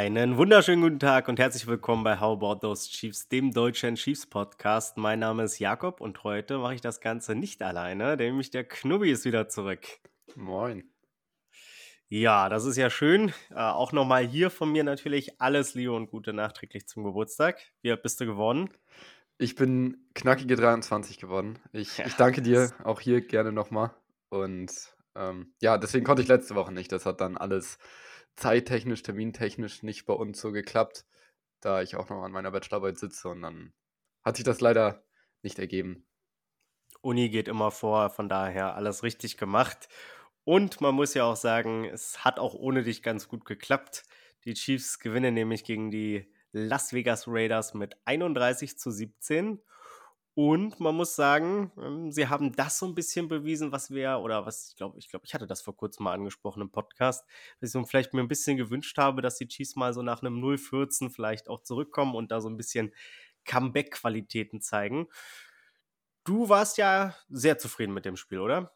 Einen wunderschönen guten Tag und herzlich willkommen bei How About Those Chiefs, dem deutschen Chiefs Podcast. Mein Name ist Jakob und heute mache ich das Ganze nicht alleine, nämlich der Knubbi ist wieder zurück. Moin. Ja, das ist ja schön. Äh, auch nochmal hier von mir natürlich alles Liebe und Gute nachträglich zum Geburtstag. Wie alt bist du geworden? Ich bin knackige 23 geworden. Ich, ja, ich danke dir auch hier gerne nochmal. Und ähm, ja, deswegen konnte ich letzte Woche nicht. Das hat dann alles zeittechnisch, termintechnisch nicht bei uns so geklappt, da ich auch noch an meiner Bachelorarbeit sitze und dann hat sich das leider nicht ergeben. Uni geht immer vor, von daher alles richtig gemacht. Und man muss ja auch sagen, es hat auch ohne dich ganz gut geklappt. Die Chiefs gewinnen nämlich gegen die Las Vegas Raiders mit 31 zu 17. Und man muss sagen, ähm, sie haben das so ein bisschen bewiesen, was wir, oder was ich glaube, ich glaube, ich hatte das vor kurzem mal angesprochen im Podcast, dass ich vielleicht mir ein bisschen gewünscht habe, dass die Chiefs mal so nach einem 0-14 vielleicht auch zurückkommen und da so ein bisschen Comeback-Qualitäten zeigen. Du warst ja sehr zufrieden mit dem Spiel, oder?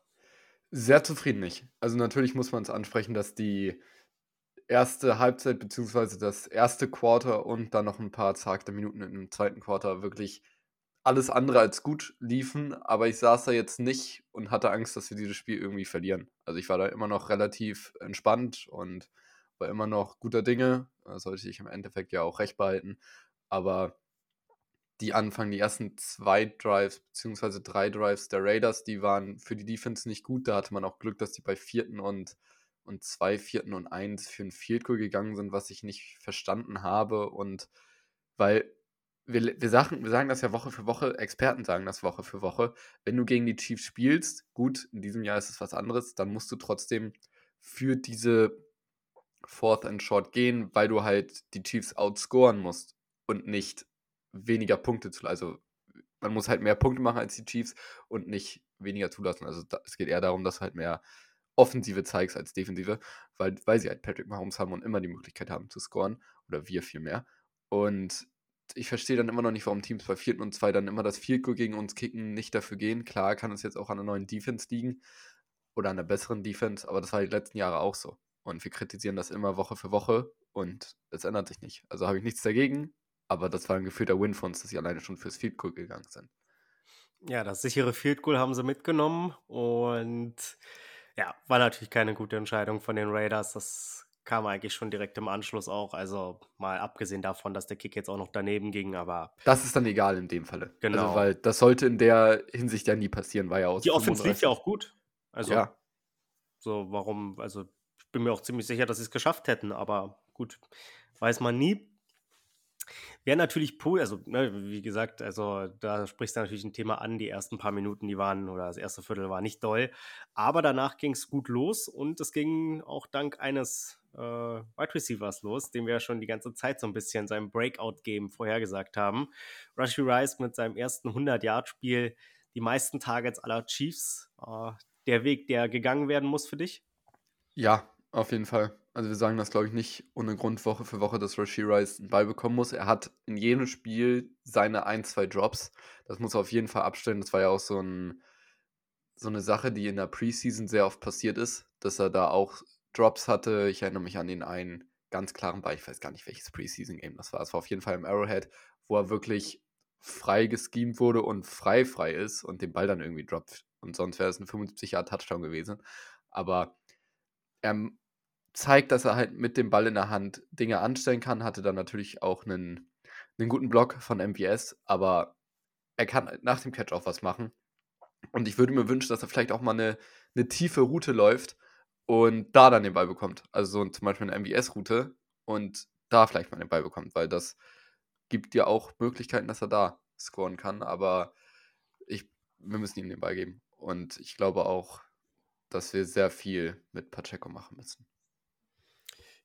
Sehr zufrieden nicht. Also natürlich muss man es ansprechen, dass die erste Halbzeit beziehungsweise das erste Quarter und dann noch ein paar zagte Minuten im zweiten Quarter wirklich alles andere als gut liefen, aber ich saß da jetzt nicht und hatte Angst, dass wir dieses Spiel irgendwie verlieren. Also ich war da immer noch relativ entspannt und war immer noch guter Dinge. Da sollte ich im Endeffekt ja auch recht behalten. Aber die Anfang, die ersten zwei Drives, beziehungsweise drei Drives der Raiders, die waren für die Defense nicht gut. Da hatte man auch Glück, dass die bei vierten und, und zwei, vierten und eins für ein Field Goal gegangen sind, was ich nicht verstanden habe. Und weil wir, wir, sagen, wir sagen das ja Woche für Woche, Experten sagen das Woche für Woche. Wenn du gegen die Chiefs spielst, gut, in diesem Jahr ist es was anderes, dann musst du trotzdem für diese Fourth and Short gehen, weil du halt die Chiefs outscoren musst und nicht weniger Punkte zu Also man muss halt mehr Punkte machen als die Chiefs und nicht weniger zulassen. Also da, es geht eher darum, dass du halt mehr Offensive zeigst als Defensive, weil, weil sie halt Patrick Mahomes haben und immer die Möglichkeit haben zu scoren. Oder wir vielmehr. Und ich verstehe dann immer noch nicht, warum Teams bei 4. und 2 dann immer das Field Goal gegen uns kicken, nicht dafür gehen. Klar kann es jetzt auch an der neuen Defense liegen oder an der besseren Defense, aber das war die letzten Jahre auch so. Und wir kritisieren das immer Woche für Woche und es ändert sich nicht. Also habe ich nichts dagegen, aber das war ein gefühlter Win von uns, dass sie alleine schon fürs Field Goal gegangen sind. Ja, das sichere Field Goal haben sie mitgenommen und ja, war natürlich keine gute Entscheidung von den Raiders. Das kam eigentlich schon direkt im Anschluss auch. Also mal abgesehen davon, dass der Kick jetzt auch noch daneben ging, aber. Das ist dann egal in dem Falle. Also, genau. Also, weil das sollte in der Hinsicht ja nie passieren, war ja auch. Die Offense lief ja auch gut. Also. Ja. So, warum, also ich bin mir auch ziemlich sicher, dass sie es geschafft hätten, aber gut, weiß man nie. Wäre natürlich cool, also ne, wie gesagt, also da sprichst du natürlich ein Thema an. Die ersten paar Minuten, die waren, oder das erste Viertel war nicht doll. Aber danach ging es gut los und es ging auch dank eines äh, Wide Receivers los, den wir ja schon die ganze Zeit so ein bisschen seinem Breakout-Game vorhergesagt haben. Rushy Rice mit seinem ersten 100-Yard-Spiel, die meisten Targets aller Chiefs. Äh, der Weg, der gegangen werden muss für dich? Ja, auf jeden Fall. Also wir sagen das, glaube ich, nicht ohne Grund Woche für Woche, dass Rashi Rice einen Ball bekommen muss. Er hat in jedem Spiel seine ein, zwei Drops. Das muss er auf jeden Fall abstellen. Das war ja auch so, ein, so eine Sache, die in der Preseason sehr oft passiert ist, dass er da auch Drops hatte. Ich erinnere mich an den einen ganz klaren Ball. Ich weiß gar nicht, welches Preseason-Game das war. Es war auf jeden Fall im Arrowhead, wo er wirklich frei geschemt wurde und frei frei ist und den Ball dann irgendwie droppt. Und sonst wäre es ein 75-Jahr-Touchdown gewesen. Aber er zeigt, dass er halt mit dem Ball in der Hand Dinge anstellen kann. Hatte dann natürlich auch einen, einen guten Block von MBS, aber er kann nach dem Catch auch was machen. Und ich würde mir wünschen, dass er vielleicht auch mal eine, eine tiefe Route läuft und da dann den Ball bekommt. Also so zum Beispiel eine MBS-Route und da vielleicht mal den Ball bekommt, weil das gibt dir auch Möglichkeiten, dass er da scoren kann. Aber ich, wir müssen ihm den Ball geben. Und ich glaube auch, dass wir sehr viel mit Pacheco machen müssen.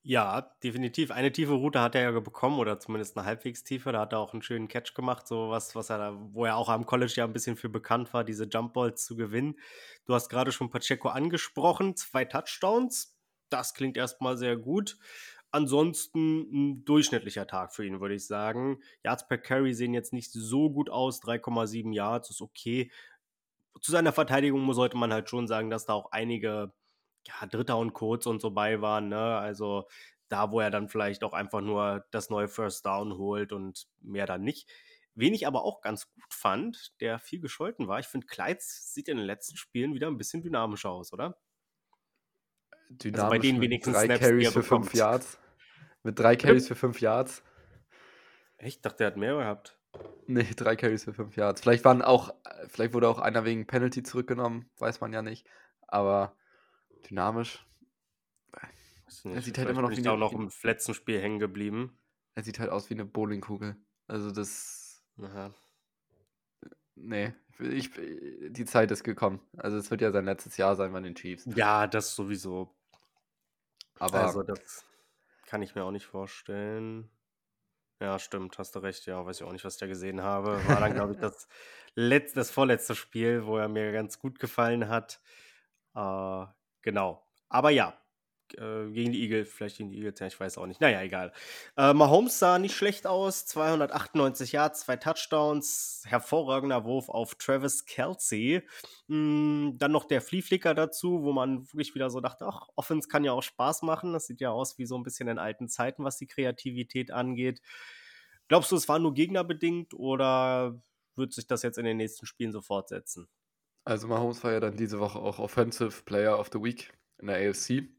Ja, definitiv. Eine tiefe Route hat er ja bekommen oder zumindest eine halbwegs tiefe. Da hat er auch einen schönen Catch gemacht, so was, was er da, wo er auch am College ja ein bisschen für bekannt war, diese Jumpballs zu gewinnen. Du hast gerade schon Pacheco angesprochen, zwei Touchdowns. Das klingt erstmal sehr gut. ansonsten ein durchschnittlicher Tag für ihn, würde ich sagen. Yards per Carry sehen jetzt nicht so gut aus. 3,7 Yards ist okay. Zu seiner Verteidigung sollte man halt schon sagen, dass da auch einige ja, Dritter und Kurz und so bei waren. Ne? Also da, wo er dann vielleicht auch einfach nur das neue First Down holt und mehr dann nicht. Wen ich aber auch ganz gut fand, der viel gescholten war, ich finde, Kleids sieht in den letzten Spielen wieder ein bisschen dynamischer aus, oder? Dynamisch also bei denen wenigstens drei Snaps, Carries für fünf Yards. Mit drei Carries für fünf Yards. Ich dachte, der hat mehr gehabt. Nee, drei Carries für fünf Yards. Vielleicht waren auch, vielleicht wurde auch einer wegen Penalty zurückgenommen, weiß man ja nicht. Aber dynamisch. Er sieht halt immer noch wie eine, auch noch im letzten Spiel hängen geblieben. Er sieht halt aus wie eine Bowlingkugel. Also das. Aha. Nee, ich, die Zeit ist gekommen. Also es wird ja sein letztes Jahr sein bei den Chiefs. Ja, das sowieso. Aber also das kann ich mir auch nicht vorstellen. Ja, stimmt, hast du recht. Ja, weiß ich auch nicht, was ich da gesehen habe. War dann, glaube ich, das, letzte, das vorletzte Spiel, wo er mir ganz gut gefallen hat. Äh, genau. Aber ja, äh, gegen die Eagles, vielleicht gegen die Eagles, ja, ich weiß auch nicht. Naja, egal. Äh, Mahomes sah nicht schlecht aus. 298 Yards, zwei Touchdowns, hervorragender Wurf auf Travis Kelsey. Mm, dann noch der Flieflicker dazu, wo man wirklich wieder so dachte, ach, Offense kann ja auch Spaß machen. Das sieht ja aus wie so ein bisschen in alten Zeiten, was die Kreativität angeht. Glaubst du, es war nur gegnerbedingt oder wird sich das jetzt in den nächsten Spielen so fortsetzen? Also Mahomes war ja dann diese Woche auch Offensive Player of the Week in der AFC.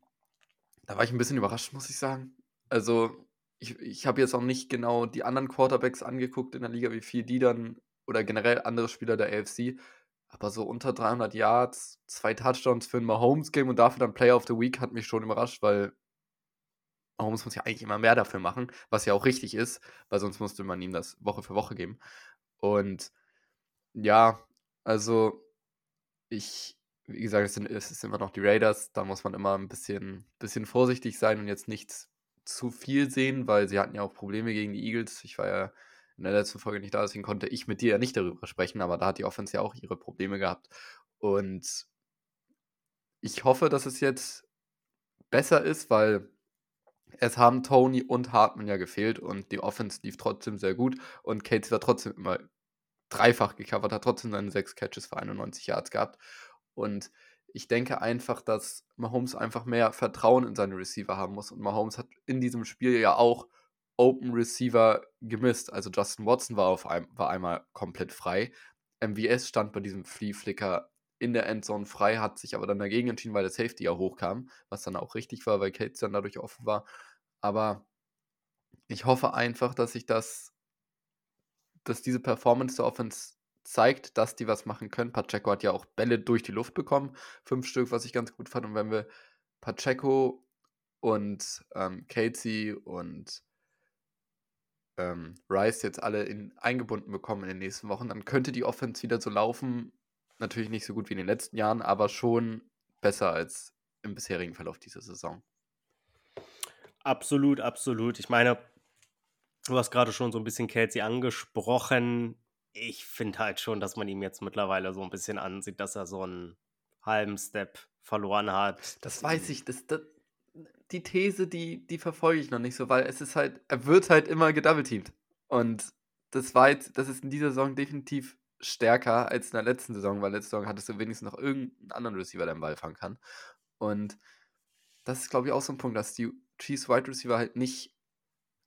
Da war ich ein bisschen überrascht, muss ich sagen. Also, ich, ich habe jetzt auch nicht genau die anderen Quarterbacks angeguckt in der Liga, wie viel die dann oder generell andere Spieler der AFC. Aber so unter 300 Yards, zwei Touchdowns für ein Mahomes-Game und dafür dann Player of the Week hat mich schon überrascht, weil Mahomes muss ja eigentlich immer mehr dafür machen, was ja auch richtig ist, weil sonst musste man ihm das Woche für Woche geben. Und ja, also ich, wie gesagt, es sind, es sind immer noch die Raiders. Da muss man immer ein bisschen, bisschen vorsichtig sein und jetzt nicht zu viel sehen, weil sie hatten ja auch Probleme gegen die Eagles. Ich war ja in der letzten Folge nicht da, deswegen konnte ich mit dir ja nicht darüber sprechen, aber da hat die Offense ja auch ihre Probleme gehabt. Und ich hoffe, dass es jetzt besser ist, weil es haben Tony und Hartman ja gefehlt und die Offense lief trotzdem sehr gut und Cates war trotzdem immer dreifach gecovert, hat trotzdem seine sechs Catches für 91 Yards gehabt. Und ich denke einfach, dass Mahomes einfach mehr Vertrauen in seine Receiver haben muss. Und Mahomes hat in diesem Spiel ja auch Open Receiver gemisst. Also Justin Watson war, auf ein, war einmal komplett frei. MVS stand bei diesem Flea Flicker in der Endzone frei, hat sich aber dann dagegen entschieden, weil der Safety ja hochkam, was dann auch richtig war, weil Cates dann dadurch offen war. Aber ich hoffe einfach, dass sich das, dass diese Performance der Offense zeigt, dass die was machen können. Pacheco hat ja auch Bälle durch die Luft bekommen, fünf Stück, was ich ganz gut fand. Und wenn wir Pacheco und ähm, Casey und ähm, Rice jetzt alle in, eingebunden bekommen in den nächsten Wochen, dann könnte die Offense wieder so laufen. Natürlich nicht so gut wie in den letzten Jahren, aber schon besser als im bisherigen Verlauf dieser Saison. Absolut, absolut. Ich meine, du hast gerade schon so ein bisschen Casey angesprochen ich finde halt schon, dass man ihm jetzt mittlerweile so ein bisschen ansieht, dass er so einen halben Step verloren hat. Das weiß ich. Das, das, die These, die, die verfolge ich noch nicht so, weil es ist halt, er wird halt immer gedoubleteamt. Und das war jetzt, das ist in dieser Saison definitiv stärker als in der letzten Saison, weil letzte Saison hattest du wenigstens noch irgendeinen anderen Receiver, der den Ball fangen kann. Und das ist, glaube ich, auch so ein Punkt, dass die Chiefs Wide Receiver halt nicht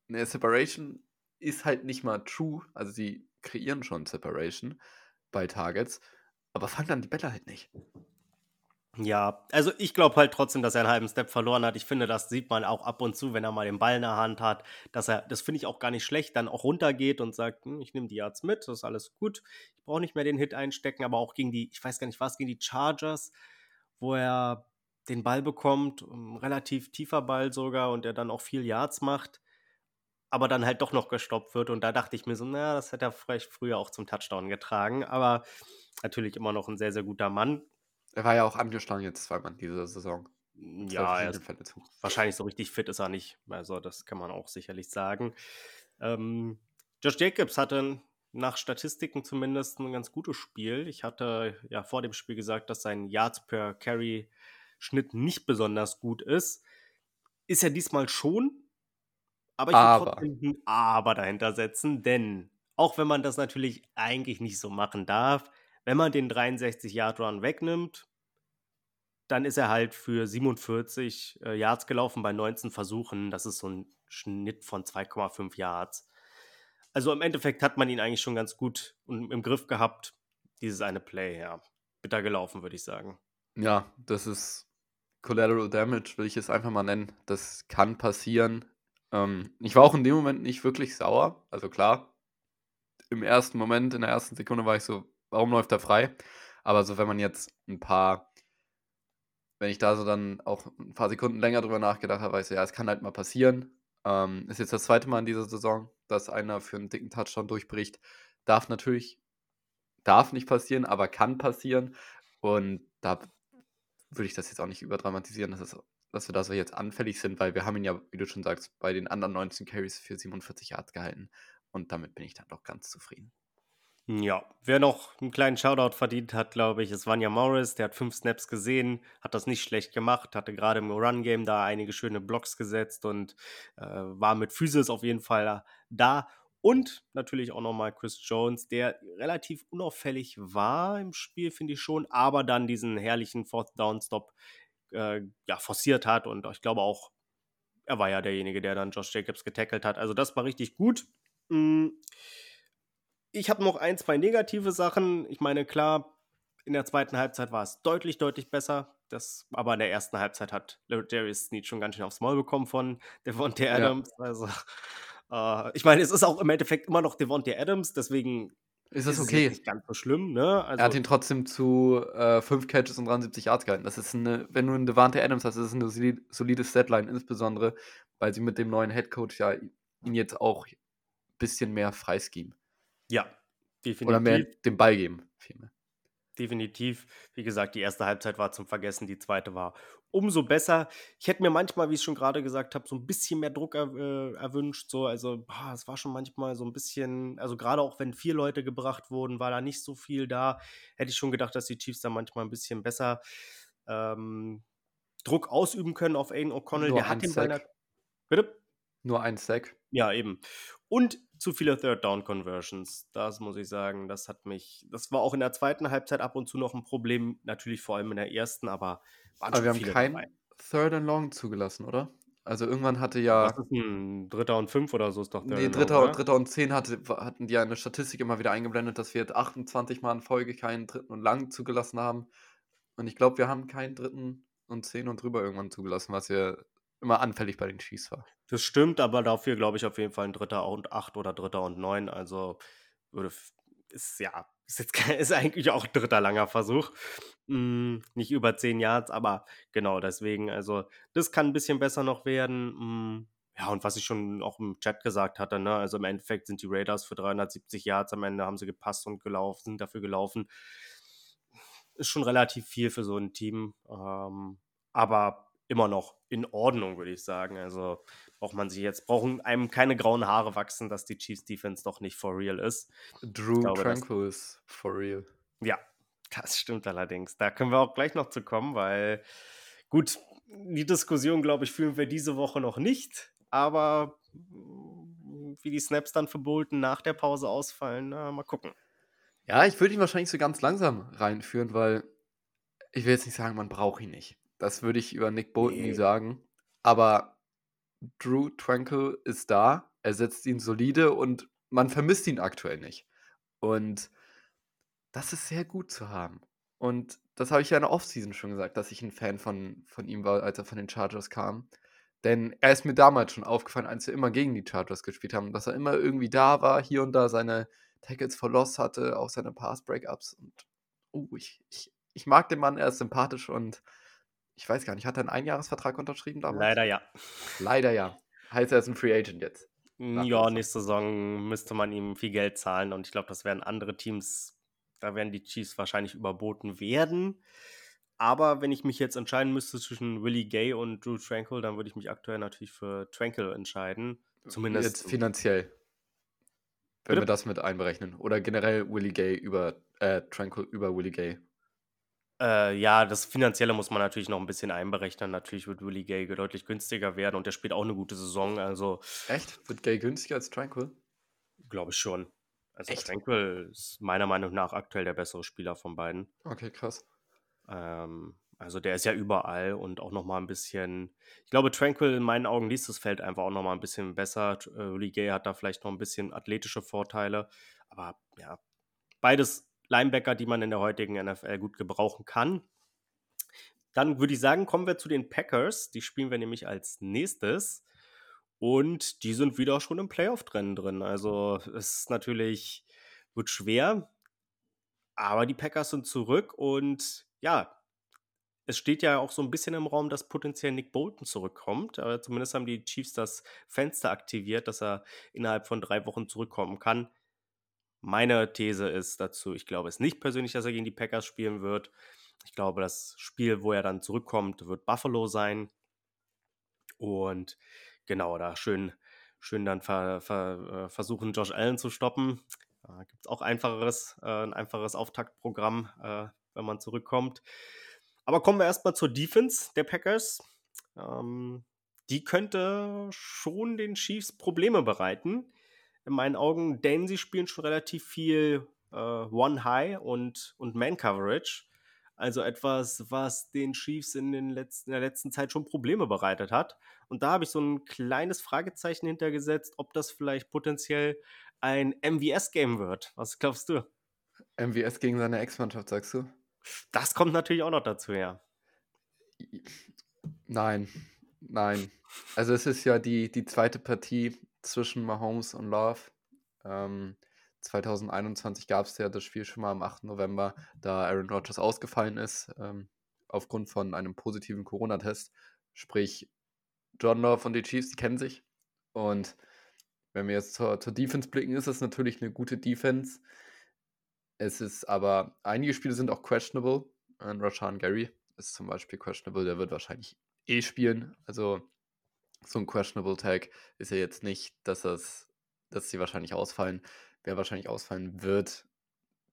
eine Separation ist halt nicht mal true. Also sie kreieren schon Separation bei Targets, aber fangen dann die Bälle halt nicht. Ja, also ich glaube halt trotzdem, dass er einen halben Step verloren hat. Ich finde, das sieht man auch ab und zu, wenn er mal den Ball in der Hand hat, dass er, das finde ich auch gar nicht schlecht, dann auch runtergeht und sagt, hm, ich nehme die Yards mit, das ist alles gut. Ich brauche nicht mehr den Hit einstecken, aber auch gegen die, ich weiß gar nicht was, gegen die Chargers, wo er den Ball bekommt, ein relativ tiefer Ball sogar und er dann auch viel Yards macht aber dann halt doch noch gestoppt wird. Und da dachte ich mir so, naja, das hätte er vielleicht früher auch zum Touchdown getragen. Aber natürlich immer noch ein sehr, sehr guter Mann. Er war ja auch angeschlagen jetzt zweimal diese Saison. Ja, er ist, wahrscheinlich so richtig fit ist er nicht. Also das kann man auch sicherlich sagen. Ähm, Josh Jacobs hatte nach Statistiken zumindest ein ganz gutes Spiel. Ich hatte ja vor dem Spiel gesagt, dass sein Yards per Carry Schnitt nicht besonders gut ist. Ist er diesmal schon, Aber ich würde trotzdem ein Aber dahinter setzen, denn auch wenn man das natürlich eigentlich nicht so machen darf, wenn man den 63-Yard-Run wegnimmt, dann ist er halt für 47 äh, Yards gelaufen bei 19 Versuchen. Das ist so ein Schnitt von 2,5 Yards. Also im Endeffekt hat man ihn eigentlich schon ganz gut im Griff gehabt. Dieses eine Play, ja. Bitter gelaufen, würde ich sagen. Ja, das ist Collateral Damage, will ich es einfach mal nennen. Das kann passieren. Ähm, ich war auch in dem Moment nicht wirklich sauer. Also klar, im ersten Moment, in der ersten Sekunde war ich so, warum läuft er frei? Aber so, wenn man jetzt ein paar, wenn ich da so dann auch ein paar Sekunden länger drüber nachgedacht habe, weiß ich, ja, es kann halt mal passieren. Ähm, ist jetzt das zweite Mal in dieser Saison, dass einer für einen dicken Touchdown durchbricht. Darf natürlich, darf nicht passieren, aber kann passieren. Und da würde ich das jetzt auch nicht überdramatisieren, dass, es, dass wir da so jetzt anfällig sind, weil wir haben ihn ja, wie du schon sagst, bei den anderen 19 Carries für 47 Yards gehalten. Und damit bin ich dann doch ganz zufrieden. Ja, wer noch einen kleinen Shoutout verdient hat, glaube ich, ist Vanya Morris. Der hat fünf Snaps gesehen, hat das nicht schlecht gemacht, hatte gerade im Run-Game da einige schöne Blocks gesetzt und äh, war mit Physis auf jeden Fall da. Und natürlich auch nochmal Chris Jones, der relativ unauffällig war im Spiel, finde ich schon, aber dann diesen herrlichen Fourth Down Stop äh, ja, forciert hat. Und ich glaube auch, er war ja derjenige, der dann Josh Jacobs getackelt hat. Also das war richtig gut. Mhm ich habe noch ein, zwei negative Sachen. Ich meine, klar, in der zweiten Halbzeit war es deutlich, deutlich besser. Das, aber in der ersten Halbzeit hat Darius Snead schon ganz schön aufs Maul bekommen von Devontae Adams. Ja. Also, äh, ich meine, es ist auch im Endeffekt immer noch Devontae Adams, deswegen ist das okay. Ist nicht ganz so schlimm, ne? Also, er hat ihn trotzdem zu äh, fünf Catches und 73 Yards gehalten. Das ist eine, wenn du einen Devante Adams hast, ist es eine solide, Statline, insbesondere, weil sie mit dem neuen Headcoach ja ihn jetzt auch ein bisschen mehr freischeme. Ja, definitiv. Oder mehr den Ball geben, vielmehr. Definitiv. Wie gesagt, die erste Halbzeit war zum Vergessen, die zweite war umso besser. Ich hätte mir manchmal, wie ich schon gerade gesagt habe, so ein bisschen mehr Druck er, äh, erwünscht. So, also, boah, es war schon manchmal so ein bisschen, also gerade auch wenn vier Leute gebracht wurden, war da nicht so viel da. Hätte ich schon gedacht, dass die Chiefs da manchmal ein bisschen besser ähm, Druck ausüben können auf Aiden O'Connell. Der hat den Ball. Bitte? Nur ein Sack. Ja, eben. Und zu viele Third Down Conversions. Das muss ich sagen, das hat mich, das war auch in der zweiten Halbzeit ab und zu noch ein Problem, natürlich vor allem in der ersten, aber waren aber wir haben kein dabei. Third and Long zugelassen, oder? Also irgendwann hatte ja. Was ist ein Dritter und Fünf oder so ist doch Third Nee, Dritter, long, Dritter und Zehn hatte, hatten die eine Statistik immer wieder eingeblendet, dass wir jetzt 28 Mal in Folge keinen Dritten und Lang zugelassen haben. Und ich glaube, wir haben keinen Dritten und Zehn und drüber irgendwann zugelassen, was ja immer anfällig bei den Chiefs war. Das stimmt, aber dafür glaube ich auf jeden Fall ein Dritter und acht oder Dritter und neun. Also würde ist ja ist jetzt ist eigentlich auch ein dritter langer Versuch. Hm, nicht über zehn Yards, aber genau deswegen. Also das kann ein bisschen besser noch werden. Hm, ja, und was ich schon auch im Chat gesagt hatte, ne, also im Endeffekt sind die Raiders für 370 Yards am Ende haben sie gepasst und gelaufen, sind dafür gelaufen. Ist schon relativ viel für so ein Team. Ähm, aber immer noch in Ordnung, würde ich sagen. Also braucht man sich jetzt, brauchen einem keine grauen Haare wachsen, dass die Chiefs Defense doch nicht for real ist. Drew glaube, Tranquil ist for real. Ja, das stimmt allerdings. Da können wir auch gleich noch zu kommen, weil gut, die Diskussion, glaube ich, führen wir diese Woche noch nicht, aber wie die Snaps dann für Bolton nach der Pause ausfallen, na, mal gucken. Ja, ich würde ihn wahrscheinlich so ganz langsam reinführen, weil ich will jetzt nicht sagen, man braucht ihn nicht. Das würde ich über Nick Bolton nee. nie sagen. Aber Drew Tranquil ist da, er setzt ihn solide und man vermisst ihn aktuell nicht. Und das ist sehr gut zu haben. Und das habe ich ja in der Offseason schon gesagt, dass ich ein Fan von, von ihm war, als er von den Chargers kam. Denn er ist mir damals schon aufgefallen, als wir immer gegen die Chargers gespielt haben, dass er immer irgendwie da war, hier und da seine Tackles for Loss hatte, auch seine Pass-Breakups. Und uh, ich, ich, ich mag den Mann, er ist sympathisch und ich weiß gar nicht, hat er einen Einjahresvertrag unterschrieben damals? Leider ja. Leider ja. Heißt er ist ein Free Agent jetzt. Ja, nächste Saison müsste man ihm viel Geld zahlen und ich glaube, das werden andere Teams, da werden die Chiefs wahrscheinlich überboten werden. Aber wenn ich mich jetzt entscheiden müsste zwischen Willie Gay und Drew Tranquil, dann würde ich mich aktuell natürlich für Tranquil entscheiden. Zumindest. Jetzt finanziell. Wenn Bitte? wir das mit einberechnen. Oder generell Willie Gay über äh, Tranquil über Willie Gay. Äh, ja, das Finanzielle muss man natürlich noch ein bisschen einberechnen. Natürlich wird Willie Gay deutlich günstiger werden und der spielt auch eine gute Saison. Also Echt? Wird Gay günstiger als Tranquil? glaube ich schon. Also Echt? Tranquil ist meiner Meinung nach aktuell der bessere Spieler von beiden. Okay, krass. Ähm, also der ist ja überall und auch noch mal ein bisschen. Ich glaube, Tranquil in meinen Augen liest das Feld einfach auch noch mal ein bisschen besser. Äh, Willie Gay hat da vielleicht noch ein bisschen athletische Vorteile, aber ja, beides Linebacker, die man in der heutigen NFL gut gebrauchen kann. Dann würde ich sagen, kommen wir zu den Packers. Die spielen wir nämlich als nächstes. Und die sind wieder schon im Playoff-Rennen drin. Also es ist natürlich, wird schwer. Aber die Packers sind zurück und ja, es steht ja auch so ein bisschen im Raum, dass potenziell Nick Bolton zurückkommt. Aber zumindest haben die Chiefs das Fenster aktiviert, dass er innerhalb von drei Wochen zurückkommen kann. Meine These ist dazu, ich glaube es nicht persönlich, dass er gegen die Packers spielen wird. Ich glaube, das Spiel, wo er dann zurückkommt, wird Buffalo sein. Und genau, da schön, schön dann ver, ver, äh, versuchen, Josh Allen zu stoppen. Da gibt es auch einfacheres, äh, ein einfaches Auftaktprogramm, äh, wenn man zurückkommt. Aber kommen wir erstmal zur Defense der Packers. Ähm, die könnte schon den Chiefs Probleme bereiten. In meinen Augen, denn sie spielen schon relativ viel äh, One High und, und Man Coverage. Also etwas, was den Chiefs in, den letzten, in der letzten Zeit schon Probleme bereitet hat. Und da habe ich so ein kleines Fragezeichen hintergesetzt, ob das vielleicht potenziell ein MVS-Game wird. Was glaubst du? MVS gegen seine Ex-Mannschaft, sagst du? Das kommt natürlich auch noch dazu, ja. Nein, nein. Also es ist ja die, die zweite Partie zwischen Mahomes und Love. Ähm, 2021 gab es ja das Spiel schon mal am 8. November, da Aaron Rodgers ausgefallen ist, ähm, aufgrund von einem positiven Corona-Test. Sprich, John Love und die Chiefs, die kennen sich. Und wenn wir jetzt zur, zur Defense blicken, ist es natürlich eine gute Defense. Es ist aber, einige Spiele sind auch questionable. Und Rashan Gary ist zum Beispiel questionable, der wird wahrscheinlich eh spielen. Also so ein questionable Tag ist ja jetzt nicht, dass das, dass sie wahrscheinlich ausfallen. Wer wahrscheinlich ausfallen wird,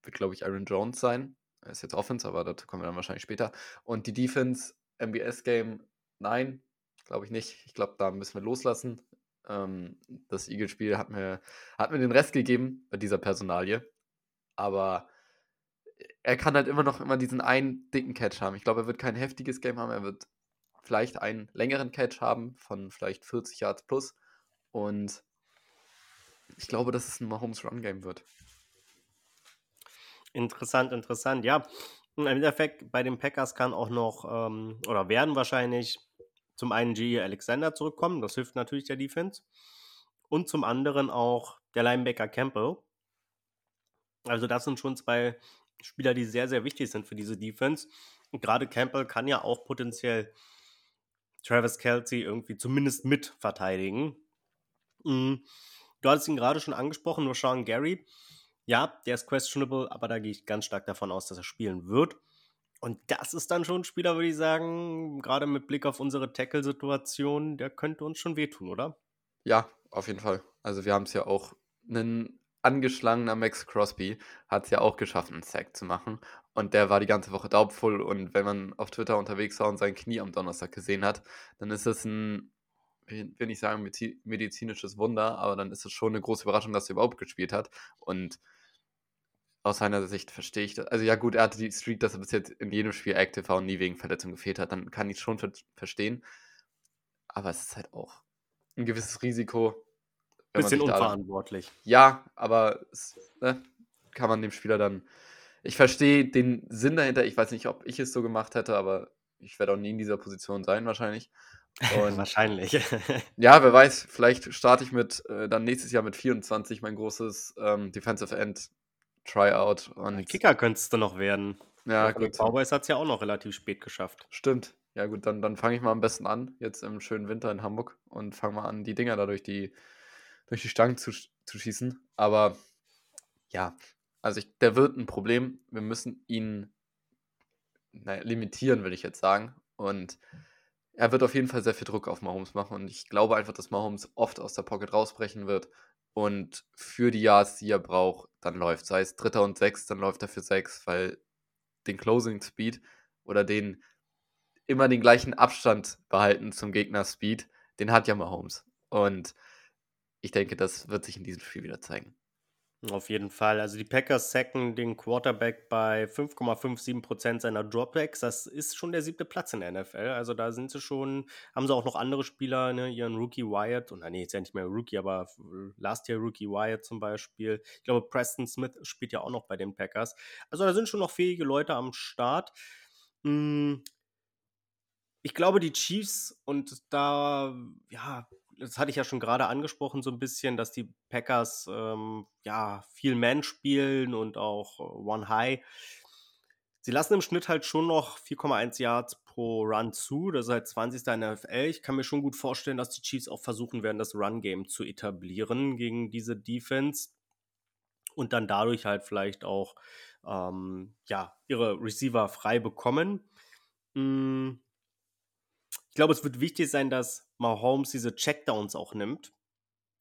wird, glaube ich, Aaron Jones sein. Er ist jetzt Offense, aber dazu kommen wir dann wahrscheinlich später. Und die Defense, MBS-Game, nein, glaube ich nicht. Ich glaube, da müssen wir loslassen. Ähm, das Eagle-Spiel hat mir, hat mir den Rest gegeben bei dieser Personalie. Aber er kann halt immer noch immer diesen einen dicken Catch haben. Ich glaube, er wird kein heftiges Game haben. Er wird vielleicht einen längeren Catch haben von vielleicht 40 Yards plus. Und ich glaube, dass es ein Mahomes Run Game wird. Interessant, interessant. Ja, im Endeffekt bei den Packers kann auch noch ähm, oder werden wahrscheinlich zum einen G. Alexander zurückkommen. Das hilft natürlich der Defense. Und zum anderen auch der Linebacker Campbell. Also das sind schon zwei Spieler, die sehr, sehr wichtig sind für diese Defense. Und gerade Campbell kann ja auch potenziell Travis Kelsey irgendwie zumindest mit verteidigen. Mhm. Du hattest ihn gerade schon angesprochen, nur Sean Gary. Ja, der ist questionable, aber da gehe ich ganz stark davon aus, dass er spielen wird. Und das ist dann schon ein Spieler, würde ich sagen, gerade mit Blick auf unsere Tackle-Situation, der könnte uns schon wehtun, oder? Ja, auf jeden Fall. Also wir haben es ja auch einen angeschlagener Max Crosby hat es ja auch geschafft, einen Sack zu machen. Und der war die ganze Woche daubvoll. Und wenn man auf Twitter unterwegs war und sein Knie am Donnerstag gesehen hat, dann ist es ein, will ich sagen, medizinisches Wunder, aber dann ist es schon eine große Überraschung, dass er überhaupt gespielt hat. Und aus seiner Sicht verstehe ich das. Also ja gut, er hatte die Streak, dass er bis jetzt in jedem Spiel active war und nie wegen Verletzung gefehlt hat. Dann kann ich es schon ver verstehen. Aber es ist halt auch ein gewisses Risiko, Bisschen unverantwortlich. Ja, aber ne, kann man dem Spieler dann. Ich verstehe den Sinn dahinter. Ich weiß nicht, ob ich es so gemacht hätte, aber ich werde auch nie in dieser Position sein, wahrscheinlich. Und wahrscheinlich. ja, wer weiß, vielleicht starte ich mit äh, dann nächstes Jahr mit 24 mein großes ähm, Defensive End Tryout. Und Kicker könntest du noch werden. Ja, gut. Cowboys hat es ja auch noch relativ spät geschafft. Stimmt. Ja, gut, dann, dann fange ich mal am besten an, jetzt im schönen Winter in Hamburg und fange mal an, die Dinger dadurch die durch die Stangen zu, zu schießen. Aber ja, also ich, der wird ein Problem. Wir müssen ihn naja, limitieren, will ich jetzt sagen. Und er wird auf jeden Fall sehr viel Druck auf Mahomes machen. Und ich glaube einfach, dass Mahomes oft aus der Pocket rausbrechen wird. Und für die Yards, die er braucht, dann läuft. Sei es Dritter und Sechs, dann läuft er für Sechs, weil den Closing Speed oder den immer den gleichen Abstand behalten zum Gegner Speed, den hat ja Mahomes. Und ich denke, das wird sich in diesem Spiel wieder zeigen. Auf jeden Fall. Also die Packers sacken den Quarterback bei 5,57% seiner Dropbacks. Das ist schon der siebte Platz in der NFL. Also da sind sie schon, haben sie auch noch andere Spieler, ne? ihren Rookie Wyatt, und nee, ist ja nicht mehr Rookie, aber Last Year Rookie Wyatt zum Beispiel. Ich glaube, Preston Smith spielt ja auch noch bei den Packers. Also da sind schon noch fähige Leute am Start. Hm. Ich glaube, die Chiefs und da, ja, das hatte ich ja schon gerade angesprochen, so ein bisschen, dass die Packers ähm, ja viel Man spielen und auch äh, One High. Sie lassen im Schnitt halt schon noch 4,1 Yards pro Run zu. Das ist halt 20. in der NFL. Ich kann mir schon gut vorstellen, dass die Chiefs auch versuchen werden, das Run-Game zu etablieren gegen diese Defense und dann dadurch halt vielleicht auch ähm, ja, ihre Receiver frei bekommen. Hm ich glaube, es wird wichtig sein, dass Mahomes diese Checkdowns auch nimmt,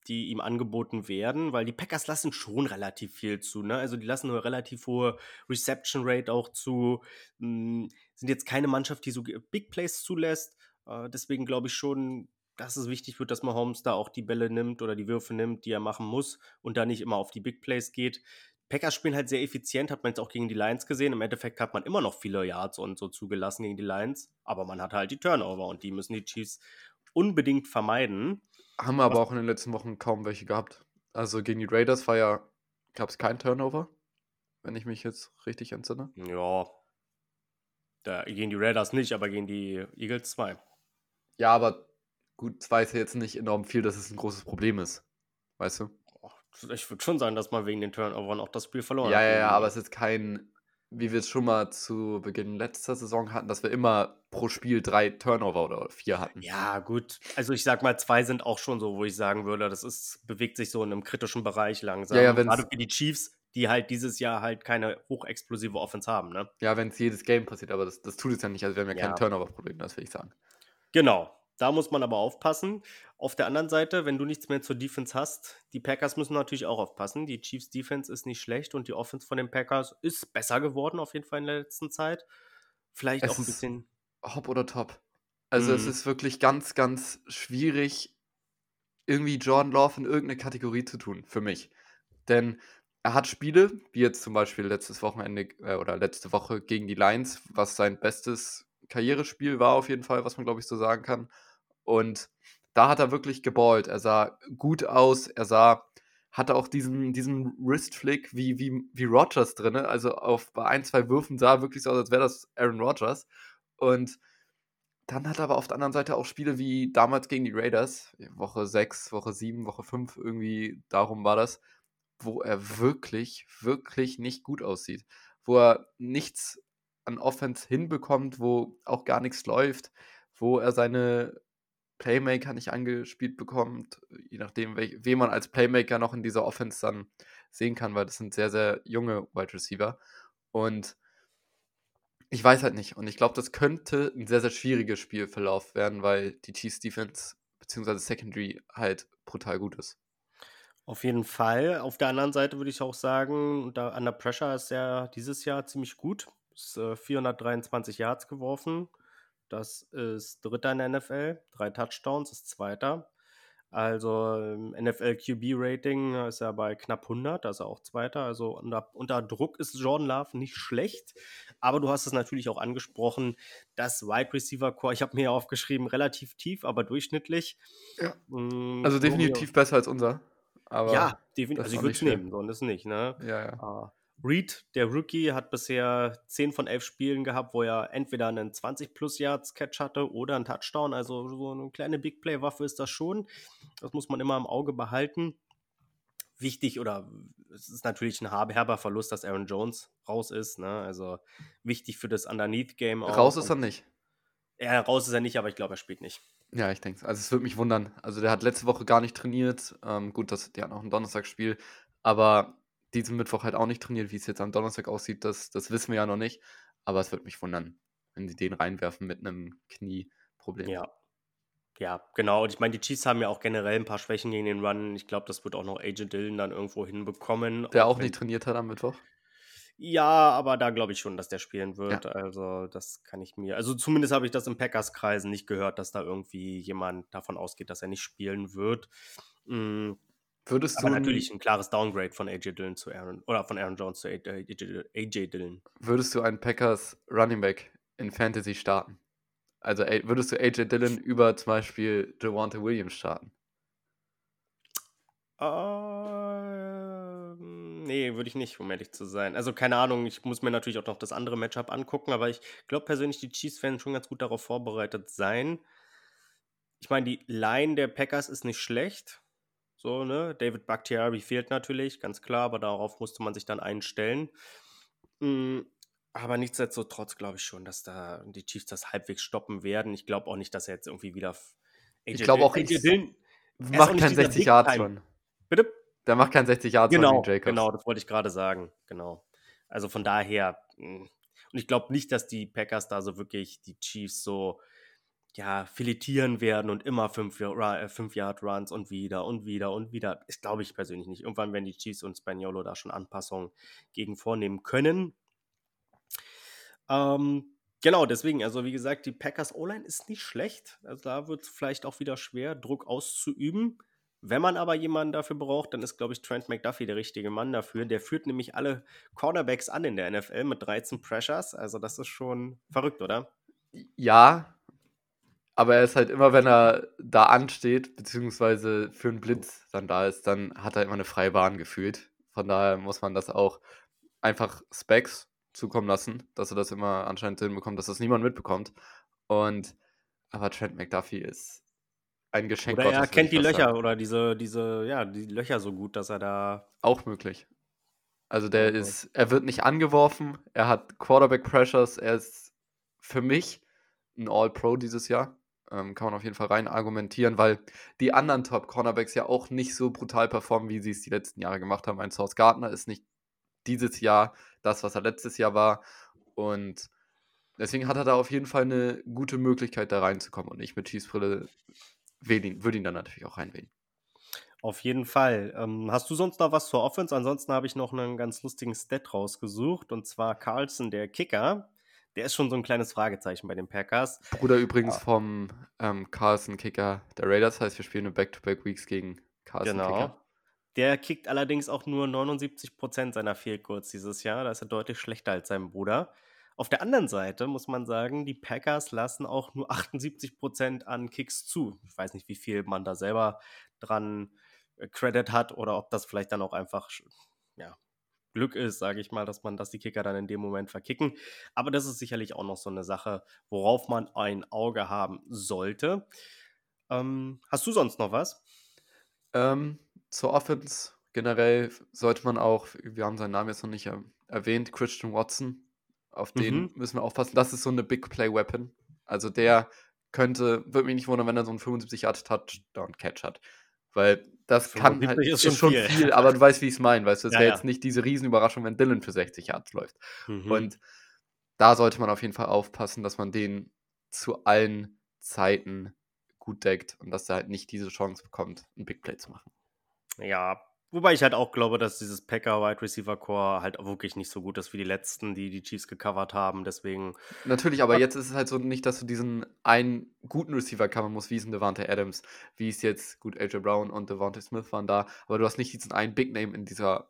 die ihm angeboten werden, weil die Packers lassen schon relativ viel zu. Ne? Also die lassen eine relativ hohe Reception Rate auch zu. Hm, sind jetzt keine Mannschaft, die so Big Plays zulässt. Äh, deswegen glaube ich schon, dass es wichtig wird, dass Mahomes da auch die Bälle nimmt oder die Würfe nimmt, die er machen muss und da nicht immer auf die Big Plays geht. Packers spielen halt sehr effizient, hat man jetzt auch gegen die Lions gesehen. Im Endeffekt hat man immer noch viele Yards und so zugelassen gegen die Lions, aber man hat halt die Turnover und die müssen die Chiefs unbedingt vermeiden. Haben wir aber auch in den letzten Wochen kaum welche gehabt. Also gegen die Raiders war ja, gab es kein Turnover, wenn ich mich jetzt richtig entsinne. Ja. Da, gegen die Raiders nicht, aber gegen die Eagles zwei. Ja, aber gut, zwei ist ja jetzt nicht enorm viel, dass es ein großes Problem ist. Weißt du? ich würde schon sagen, dass man wegen den Turnovern auch das Spiel verloren ja, hat. Ja, ja, aber es ist kein, wie wir es schon mal zu Beginn letzter Saison hatten, dass wir immer pro Spiel drei Turnover oder vier hatten. Ja, gut. Also ich sag mal, zwei sind auch schon so, wo ich sagen würde, das ist, bewegt sich so in einem kritischen Bereich langsam. Ja, ja, Gerade für die Chiefs, die halt dieses Jahr halt keine hochexplosive Offense haben, ne? Ja, wenn es jedes Game passiert, aber das, das tut es ja nicht. Also wir haben ja, ja. kein Turnover-Problem, das will ich sagen. Genau. Da muss man aber aufpassen. Auf der anderen Seite, wenn du nichts mehr zur Defense hast, die Packers müssen natürlich auch aufpassen. Die Chiefs Defense ist nicht schlecht und die Offense von den Packers ist besser geworden, auf jeden Fall in der letzten Zeit. Vielleicht es auch ein bisschen. Hopp oder top. Also, mhm. es ist wirklich ganz, ganz schwierig, irgendwie Jordan Love in irgendeine Kategorie zu tun, für mich. Denn er hat Spiele, wie jetzt zum Beispiel letztes Wochenende äh, oder letzte Woche gegen die Lions, was sein bestes Karrierespiel war, auf jeden Fall, was man glaube ich so sagen kann. Und da hat er wirklich geballt. Er sah gut aus, er sah, hatte auch diesen, diesen Wrist-Flick wie, wie, wie Rogers drin. Also auf, bei ein, zwei Würfen sah er wirklich so aus, als wäre das Aaron Rodgers. Und dann hat er aber auf der anderen Seite auch Spiele wie damals gegen die Raiders, Woche 6, Woche 7, Woche 5, irgendwie darum war das, wo er wirklich, wirklich nicht gut aussieht. Wo er nichts an Offense hinbekommt, wo auch gar nichts läuft, wo er seine Playmaker nicht angespielt bekommt, je nachdem, wen man als Playmaker noch in dieser Offense dann sehen kann, weil das sind sehr, sehr junge Wide Receiver. Und ich weiß halt nicht. Und ich glaube, das könnte ein sehr, sehr schwieriges Spielverlauf werden, weil die Chiefs Defense bzw. Secondary halt brutal gut ist. Auf jeden Fall. Auf der anderen Seite würde ich auch sagen, da Under Pressure ist er dieses Jahr ziemlich gut. Ist, äh, 423 Yards geworfen, das ist Dritter in der NFL, drei Touchdowns ist Zweiter. Also NFL QB Rating ist er bei knapp 100, also auch Zweiter. Also unter, unter, Druck ist Jordan Love nicht schlecht. Aber du hast es natürlich auch angesprochen, das Wide Receiver Core, ich habe mir ja aufgeschrieben, relativ tief, aber durchschnittlich. Ja. Mm, also definitiv besser als unser. Aber ja, definitiv. Also ich würde es nehmen, so und das nicht. Ne? Ja, ja. Uh, Reed, der Rookie, hat bisher 10 von 11 Spielen gehabt, wo er entweder einen 20-plus-Yards-Catch hatte oder einen Touchdown. Also so eine kleine Big-Play-Waffe ist das schon. Das muss man immer im Auge behalten. Wichtig oder es ist natürlich ein herber Verlust, dass Aaron Jones raus ist. Ne? Also wichtig für das Underneath-Game auch. Raus ist er nicht. Ja, raus ist er nicht, aber ich glaube, er spielt nicht. Ja, ich denke Also es würde mich wundern. Also der hat letzte Woche gar nicht trainiert. Ähm, gut, das, der hat noch ein Donnerstagsspiel. Aber diesen Mittwoch halt auch nicht trainiert. Wie es jetzt am Donnerstag aussieht, das, das wissen wir ja noch nicht. Aber es würde mich wundern, wenn sie den reinwerfen mit einem Knieproblem. Ja. Ja, genau. Und ich meine, die Chiefs haben ja auch generell ein paar Schwächen gegen den Run. Ich glaube, das wird auch noch AJ Dillon dann irgendwo hinbekommen. Der auch, auch nicht trainiert hat am Mittwoch. Ja, aber da glaube ich schon, dass der spielen wird. Ja. Also, das kann ich mir. Also, zumindest habe ich das in Packers-Kreisen nicht gehört, dass da irgendwie jemand davon ausgeht, dass er nicht spielen wird. Mhm. Würdest aber du natürlich ein klares Downgrade von AJ Dillon zu Aaron oder von Aaron Jones zu AJ, AJ Dillon. Würdest du einen Packers Running Back in Fantasy starten? Also würdest du AJ Dillon über zum Beispiel Javante Williams starten? Uh, nee, würde ich nicht, um ehrlich zu sein. Also keine Ahnung, ich muss mir natürlich auch noch das andere Matchup angucken, aber ich glaube persönlich, die Chiefs werden schon ganz gut darauf vorbereitet sein. Ich meine, die Line der Packers ist nicht schlecht. So, ne? David Bakhtiari fehlt natürlich, ganz klar, aber darauf musste man sich dann einstellen. Mhm. Aber nichtsdestotrotz glaube ich schon, dass da die Chiefs das halbwegs stoppen werden. Ich glaube auch nicht, dass er jetzt irgendwie wieder. AJ ich glaube auch, AJ Dillon macht kein 60 Yards schon. Bitte? Der macht kein 60 Yards genau, Jacobs. Genau, das wollte ich gerade sagen. Genau. Also von daher. Hm, und ich glaube nicht, dass die Packers da so wirklich die Chiefs so ja, filetieren werden und immer 5 äh, und wieder und wieder und wieder. Das glaube ich persönlich nicht. Irgendwann werden die Chiefs und Spaniolo da schon Anpassungen gegen vornehmen können. Ähm, genau, deswegen, also wie gesagt, die Packers O-Line ist nicht schlecht. Also da wird es vielleicht auch wieder schwer, Druck auszuüben. Wenn man aber jemanden dafür braucht, dann ist, glaube ich, Trent McDuffie der richtige Mann dafür. Der führt nämlich alle Cornerbacks an in der NFL mit 13 Pressures. Also das ist schon verrückt, oder? Ja, aber er ist halt immer, wenn er da ansteht, beziehungsweise für einen Blitz dann da ist, dann hat er immer eine freie Bahn gefühlt. Von daher muss man das auch einfach Specs zukommen lassen, dass er das immer anscheinend hinbekommt, dass das niemand mitbekommt. Und aber Trent McDuffie ist ein Geschenk. Oder er Gottes, kennt die Löcher sagen. oder diese, diese, ja, die Löcher so gut, dass er da. Auch möglich. Also der okay. ist, er wird nicht angeworfen, er hat Quarterback Pressures, er ist für mich ein All-Pro dieses Jahr. Ähm, kann man auf jeden Fall rein argumentieren, weil die anderen Top-Cornerbacks ja auch nicht so brutal performen, wie sie es die letzten Jahre gemacht haben. Ein Source Gardner ist nicht dieses Jahr das, was er letztes Jahr war. Und deswegen hat er da auf jeden Fall eine gute Möglichkeit, da reinzukommen. Und ich mit Schießbrille würde ihn dann natürlich auch reinwählen. Auf jeden Fall. Ähm, hast du sonst noch was zur Offense? Ansonsten habe ich noch einen ganz lustigen Stat rausgesucht. Und zwar Carlson, der Kicker. Der ist schon so ein kleines Fragezeichen bei den Packers. Bruder übrigens ja. vom ähm, Carlson Kicker der Raiders. Heißt, wir spielen eine Back-to-Back-Weeks gegen Carlson genau. Kicker. Der kickt allerdings auch nur 79% seiner Field dieses Jahr. Da ist er deutlich schlechter als sein Bruder. Auf der anderen Seite muss man sagen, die Packers lassen auch nur 78% an Kicks zu. Ich weiß nicht, wie viel man da selber dran äh, Credit hat oder ob das vielleicht dann auch einfach ja, Glück ist, sage ich mal, dass man, dass die Kicker dann in dem Moment verkicken. Aber das ist sicherlich auch noch so eine Sache, worauf man ein Auge haben sollte. Ähm, hast du sonst noch was? Ähm, zur Offense generell sollte man auch, wir haben seinen Namen jetzt noch nicht erwähnt, Christian Watson. Auf den mhm. müssen wir aufpassen. Das ist so eine Big Play Weapon. Also der könnte, würde mich nicht wundern, wenn er so einen 75 Yard Touchdown Catch hat. Weil das kann halt, ist schon, schon viel. viel. aber du weißt, wie ich es meine. Weißt du, es ja, wäre ja. jetzt nicht diese Riesenüberraschung, wenn Dylan für 60 Yards läuft. Mhm. Und da sollte man auf jeden Fall aufpassen, dass man den zu allen Zeiten gut deckt und dass er halt nicht diese Chance bekommt, ein Big Play zu machen. Ja, wobei ich halt auch glaube, dass dieses Packer Wide Receiver Core halt wirklich nicht so gut ist wie die letzten, die die Chiefs gecovert haben. Deswegen. Natürlich, aber jetzt ist es halt so nicht, dass du diesen einen guten Receiver covern musst, wie es ein Devante Adams, wie es jetzt, gut, AJ Brown und Devante Smith waren da, aber du hast nicht diesen einen Big Name in dieser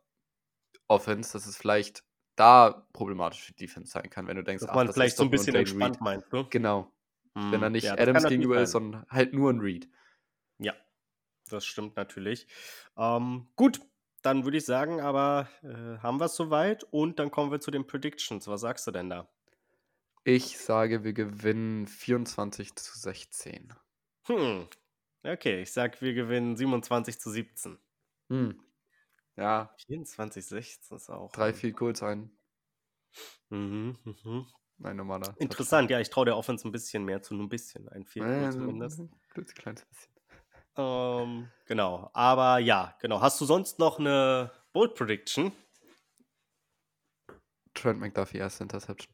Offense, dass es vielleicht da problematisch für Defense sein kann, wenn du denkst, dass ach, man vielleicht so ein bisschen entspannt Reed. meint, ne? Genau. Hm, wenn er nicht ja, Adams gegenüber ist, sondern halt nur ein Reed. Ja, das stimmt natürlich. Ähm, gut, dann würde ich sagen, aber äh, haben wir es soweit und dann kommen wir zu den Predictions. Was sagst du denn da? Ich sage, wir gewinnen 24 zu 16. Hm. Okay, ich sage, wir gewinnen 27 zu 17. Hm. Ja. 24 16 ist auch. Drei viel Goals ein. Mhm, mhm. Ein normaler. Interessant, ja, ich traue der Offense ein bisschen mehr zu, nur ein bisschen. Ein viel äh, zumindest. Ein kleines bisschen. Ähm, genau. Aber ja, genau. Hast du sonst noch eine Bold Prediction? Trent McDuffie, erste Interception.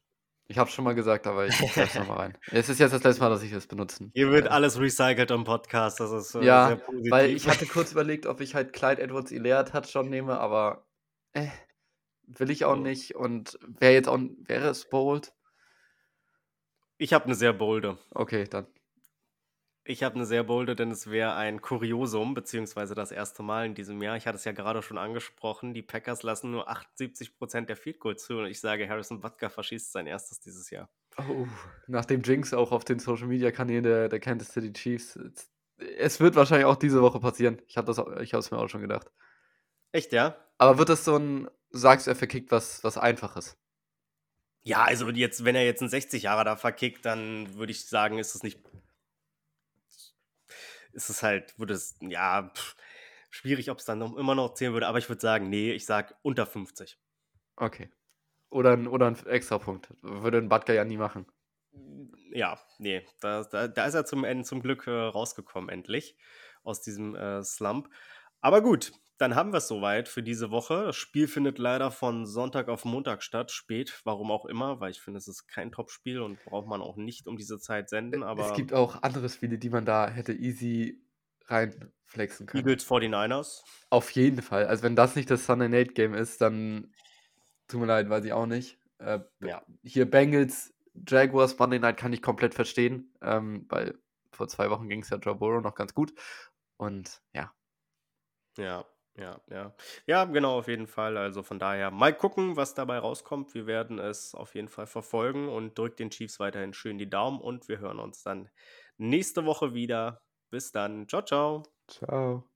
Ich habe schon mal gesagt, aber ich schreibe es nochmal rein. Es ist jetzt das letzte Mal, dass ich das benutze. Hier wird alles recycelt im Podcast, das ist äh, ja, sehr positiv. weil ich hatte kurz überlegt, ob ich halt Clyde Edwards Ilea Touchdown nehme, aber äh, will ich auch nicht. Und wäre jetzt auch, wäre es bold? Ich habe eine sehr bolde. Okay, dann. Ich habe eine sehr bolde, denn es wäre ein Kuriosum, beziehungsweise das erste Mal in diesem Jahr. Ich hatte es ja gerade schon angesprochen. Die Packers lassen nur 78% der Field Goals zu und ich sage, Harrison Butker verschießt sein erstes dieses Jahr. Oh, nach dem Jinx auch auf den Social Media Kanälen der, der Kansas City Chiefs. Es wird wahrscheinlich auch diese Woche passieren. Ich habe es mir auch schon gedacht. Echt, ja? Aber wird das so ein, sagst du, er verkickt was, was Einfaches? Ja, also jetzt, wenn er jetzt einen 60 Jahre da verkickt, dann würde ich sagen, ist es nicht. Ist es halt, würde es, ja, pff, schwierig, ob es dann noch, immer noch zählen würde, aber ich würde sagen, nee, ich sage unter 50. Okay. Oder ein, oder ein Extrapunkt. Würde ein Butker ja nie machen. Ja, nee, da, da, da ist er zum Ende zum Glück äh, rausgekommen, endlich, aus diesem äh, Slump. Aber gut, dann haben wir es soweit für diese Woche. Das Spiel findet leider von Sonntag auf Montag statt, spät, warum auch immer, weil ich finde, es ist kein Top-Spiel und braucht man auch nicht um diese Zeit senden. Aber es gibt auch andere Spiele, die man da hätte easy reinflexen können. Eagles 49ers. Auf jeden Fall. Also wenn das nicht das Sunday Night Game ist, dann tut mir leid, weiß ich auch nicht. Äh, ja. Hier Bengals, Jaguars, Monday Night kann ich komplett verstehen, ähm, weil vor zwei Wochen ging es ja Joe Burrow noch ganz gut. Und ja. Ja, ja, ja. Ja, genau, auf jeden Fall. Also von daher mal gucken, was dabei rauskommt. Wir werden es auf jeden Fall verfolgen und drückt den Chiefs weiterhin schön die Daumen und wir hören uns dann nächste Woche wieder. Bis dann. Ciao, ciao. Ciao.